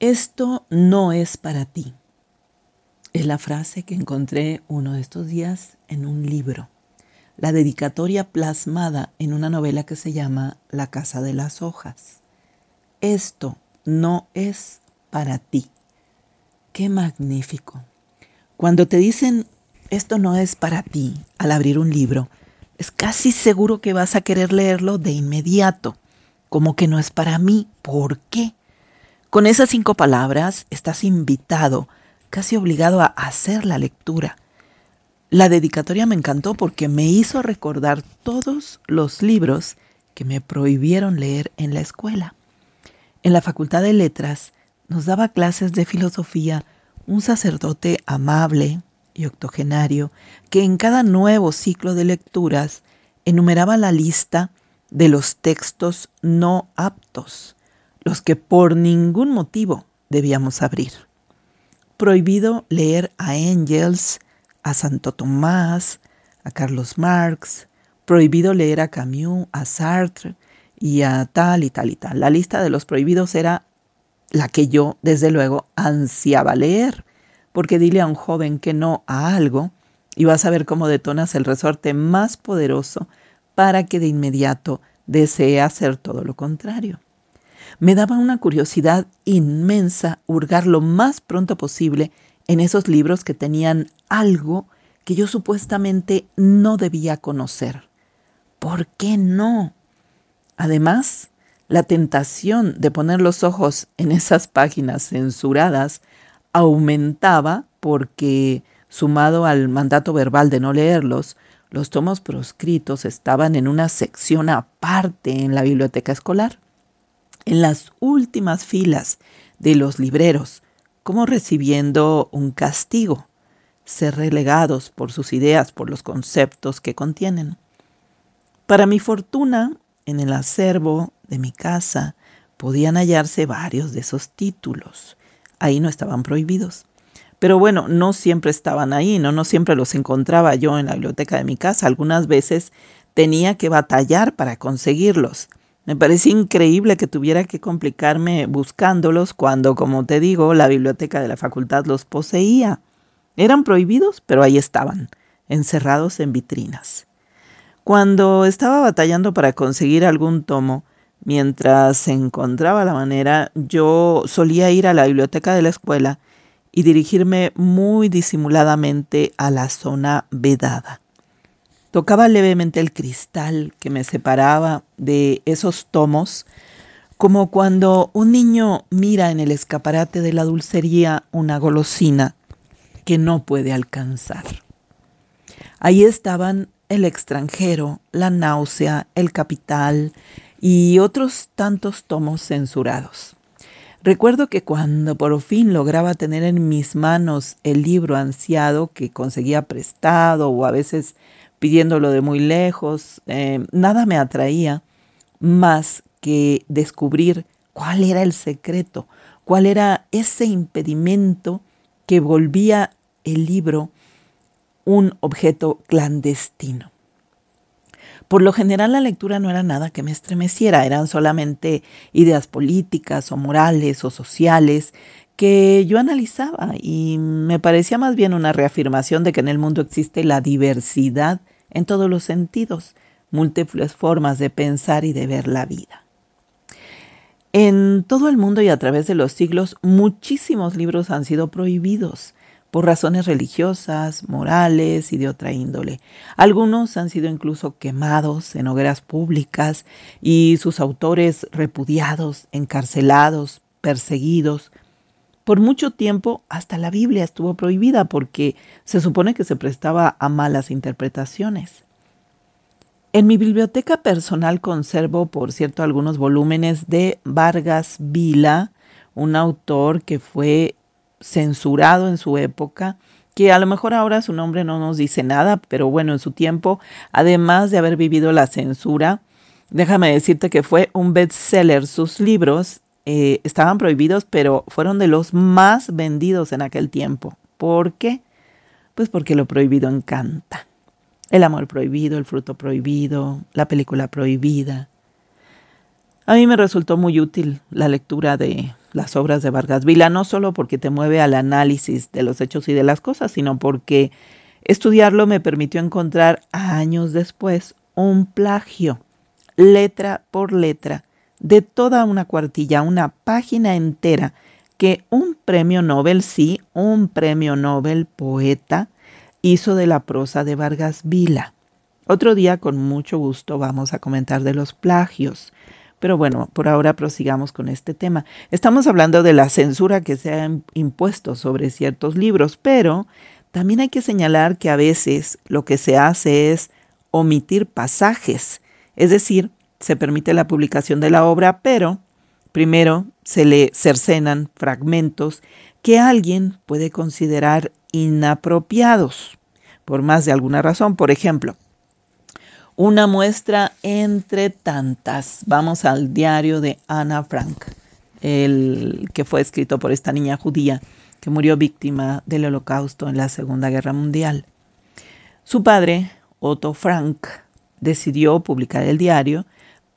Esto no es para ti. Es la frase que encontré uno de estos días en un libro, la dedicatoria plasmada en una novela que se llama La Casa de las Hojas. Esto no es para ti. Qué magnífico. Cuando te dicen esto no es para ti al abrir un libro, es casi seguro que vas a querer leerlo de inmediato, como que no es para mí. ¿Por qué? Con esas cinco palabras estás invitado, casi obligado a hacer la lectura. La dedicatoria me encantó porque me hizo recordar todos los libros que me prohibieron leer en la escuela. En la Facultad de Letras nos daba clases de filosofía un sacerdote amable y octogenario que en cada nuevo ciclo de lecturas enumeraba la lista de los textos no aptos los que por ningún motivo debíamos abrir. Prohibido leer a Engels, a Santo Tomás, a Carlos Marx, prohibido leer a Camus, a Sartre y a tal y tal y tal. La lista de los prohibidos era la que yo, desde luego, ansiaba leer, porque dile a un joven que no a algo y vas a ver cómo detonas el resorte más poderoso para que de inmediato desee hacer todo lo contrario. Me daba una curiosidad inmensa hurgar lo más pronto posible en esos libros que tenían algo que yo supuestamente no debía conocer. ¿Por qué no? Además, la tentación de poner los ojos en esas páginas censuradas aumentaba porque, sumado al mandato verbal de no leerlos, los tomos proscritos estaban en una sección aparte en la biblioteca escolar en las últimas filas de los libreros, como recibiendo un castigo, ser relegados por sus ideas, por los conceptos que contienen. Para mi fortuna, en el acervo de mi casa podían hallarse varios de esos títulos. Ahí no estaban prohibidos. Pero bueno, no siempre estaban ahí, no, no siempre los encontraba yo en la biblioteca de mi casa. Algunas veces tenía que batallar para conseguirlos. Me parece increíble que tuviera que complicarme buscándolos cuando, como te digo, la biblioteca de la facultad los poseía. Eran prohibidos, pero ahí estaban, encerrados en vitrinas. Cuando estaba batallando para conseguir algún tomo, mientras encontraba la manera, yo solía ir a la biblioteca de la escuela y dirigirme muy disimuladamente a la zona vedada. Tocaba levemente el cristal que me separaba de esos tomos, como cuando un niño mira en el escaparate de la dulcería una golosina que no puede alcanzar. Ahí estaban el extranjero, la náusea, el capital y otros tantos tomos censurados. Recuerdo que cuando por fin lograba tener en mis manos el libro ansiado que conseguía prestado o a veces pidiéndolo de muy lejos. Eh, nada me atraía más que descubrir cuál era el secreto, cuál era ese impedimento que volvía el libro un objeto clandestino. Por lo general la lectura no era nada que me estremeciera, eran solamente ideas políticas o morales o sociales que yo analizaba y me parecía más bien una reafirmación de que en el mundo existe la diversidad en todos los sentidos, múltiples formas de pensar y de ver la vida. En todo el mundo y a través de los siglos, muchísimos libros han sido prohibidos por razones religiosas, morales y de otra índole. Algunos han sido incluso quemados en hogueras públicas y sus autores repudiados, encarcelados, perseguidos, por mucho tiempo hasta la Biblia estuvo prohibida porque se supone que se prestaba a malas interpretaciones. En mi biblioteca personal conservo, por cierto, algunos volúmenes de Vargas Vila, un autor que fue censurado en su época, que a lo mejor ahora su nombre no nos dice nada, pero bueno, en su tiempo, además de haber vivido la censura, déjame decirte que fue un bestseller. Sus libros eh, estaban prohibidos, pero fueron de los más vendidos en aquel tiempo. ¿Por qué? Pues porque lo prohibido encanta. El amor prohibido, el fruto prohibido, la película prohibida. A mí me resultó muy útil la lectura de las obras de Vargas Vila, no solo porque te mueve al análisis de los hechos y de las cosas, sino porque estudiarlo me permitió encontrar años después un plagio, letra por letra, de toda una cuartilla, una página entera, que un premio Nobel, sí, un premio Nobel poeta, hizo de la prosa de Vargas Vila. Otro día, con mucho gusto, vamos a comentar de los plagios. Pero bueno, por ahora prosigamos con este tema. Estamos hablando de la censura que se ha impuesto sobre ciertos libros, pero también hay que señalar que a veces lo que se hace es omitir pasajes, es decir, se permite la publicación de la obra, pero primero se le cercenan fragmentos que alguien puede considerar inapropiados por más de alguna razón. Por ejemplo, una muestra entre tantas. Vamos al diario de Ana Frank, el que fue escrito por esta niña judía que murió víctima del holocausto en la Segunda Guerra Mundial. Su padre, Otto Frank, decidió publicar el diario,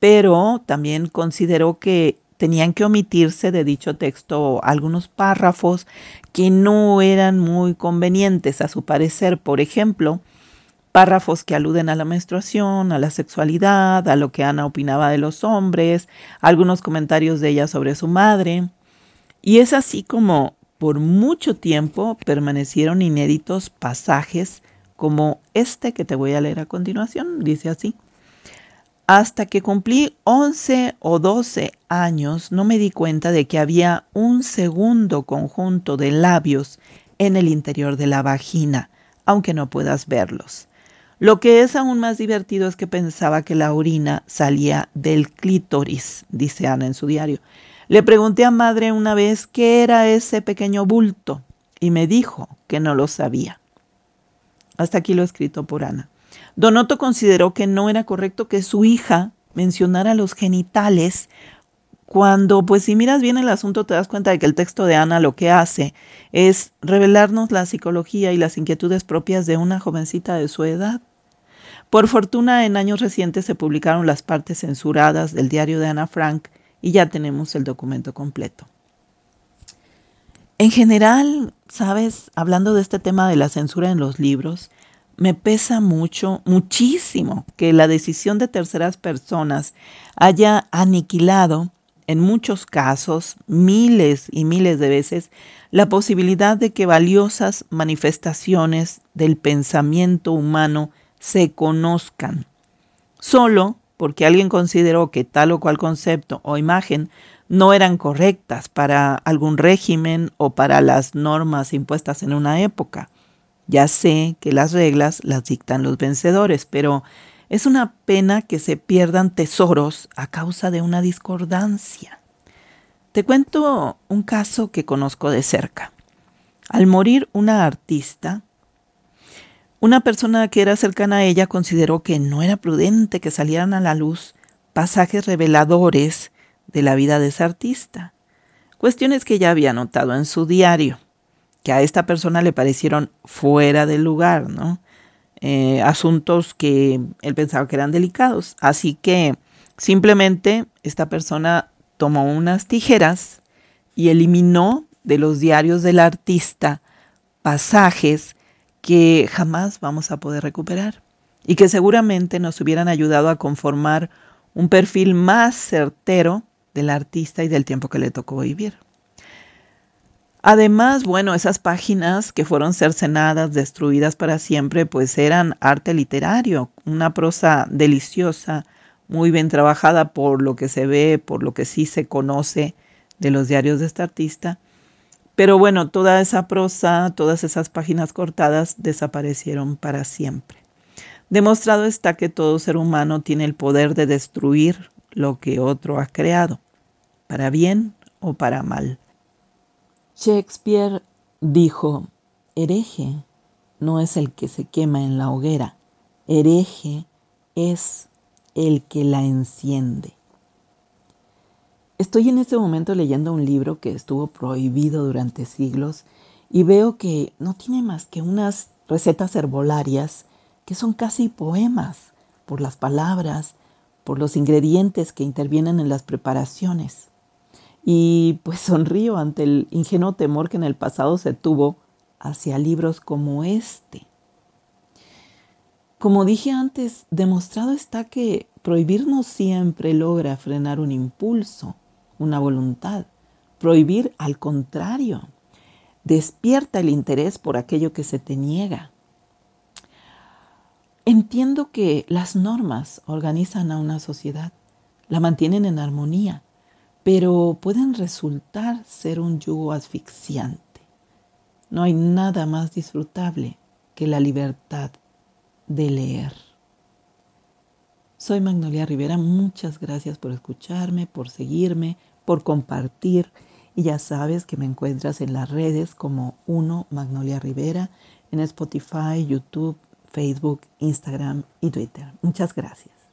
pero también consideró que tenían que omitirse de dicho texto algunos párrafos que no eran muy convenientes a su parecer. Por ejemplo, párrafos que aluden a la menstruación, a la sexualidad, a lo que Ana opinaba de los hombres, algunos comentarios de ella sobre su madre. Y es así como por mucho tiempo permanecieron inéditos pasajes como este que te voy a leer a continuación, dice así. Hasta que cumplí 11 o 12 años no me di cuenta de que había un segundo conjunto de labios en el interior de la vagina, aunque no puedas verlos. Lo que es aún más divertido es que pensaba que la orina salía del clítoris, dice Ana en su diario. Le pregunté a madre una vez qué era ese pequeño bulto y me dijo que no lo sabía. Hasta aquí lo escrito por Ana. Donoto consideró que no era correcto que su hija mencionara los genitales cuando, pues si miras bien el asunto, te das cuenta de que el texto de Ana lo que hace es revelarnos la psicología y las inquietudes propias de una jovencita de su edad. Por fortuna, en años recientes se publicaron las partes censuradas del diario de Ana Frank y ya tenemos el documento completo. En general, sabes, hablando de este tema de la censura en los libros, me pesa mucho, muchísimo, que la decisión de terceras personas haya aniquilado, en muchos casos, miles y miles de veces, la posibilidad de que valiosas manifestaciones del pensamiento humano se conozcan, solo porque alguien consideró que tal o cual concepto o imagen no eran correctas para algún régimen o para las normas impuestas en una época. Ya sé que las reglas las dictan los vencedores, pero es una pena que se pierdan tesoros a causa de una discordancia. Te cuento un caso que conozco de cerca. Al morir una artista, una persona que era cercana a ella consideró que no era prudente que salieran a la luz pasajes reveladores de la vida de esa artista, cuestiones que ya había notado en su diario, que a esta persona le parecieron fuera del lugar, ¿no? Eh, asuntos que él pensaba que eran delicados. Así que simplemente esta persona tomó unas tijeras y eliminó de los diarios del artista pasajes que jamás vamos a poder recuperar y que seguramente nos hubieran ayudado a conformar un perfil más certero del artista y del tiempo que le tocó vivir. Además, bueno, esas páginas que fueron cercenadas, destruidas para siempre, pues eran arte literario, una prosa deliciosa, muy bien trabajada por lo que se ve, por lo que sí se conoce de los diarios de este artista pero bueno, toda esa prosa, todas esas páginas cortadas desaparecieron para siempre. Demostrado está que todo ser humano tiene el poder de destruir lo que otro ha creado, para bien o para mal. Shakespeare dijo, hereje no es el que se quema en la hoguera, hereje es el que la enciende. Estoy en este momento leyendo un libro que estuvo prohibido durante siglos y veo que no tiene más que unas recetas herbolarias que son casi poemas por las palabras, por los ingredientes que intervienen en las preparaciones. Y pues sonrío ante el ingenuo temor que en el pasado se tuvo hacia libros como este. Como dije antes, demostrado está que prohibir no siempre logra frenar un impulso, una voluntad. Prohibir, al contrario, despierta el interés por aquello que se te niega. Entiendo que las normas organizan a una sociedad, la mantienen en armonía, pero pueden resultar ser un yugo asfixiante. No hay nada más disfrutable que la libertad de leer. Soy Magnolia Rivera, muchas gracias por escucharme, por seguirme, por compartir y ya sabes que me encuentras en las redes como uno Magnolia Rivera, en Spotify, YouTube, Facebook, Instagram y Twitter. Muchas gracias.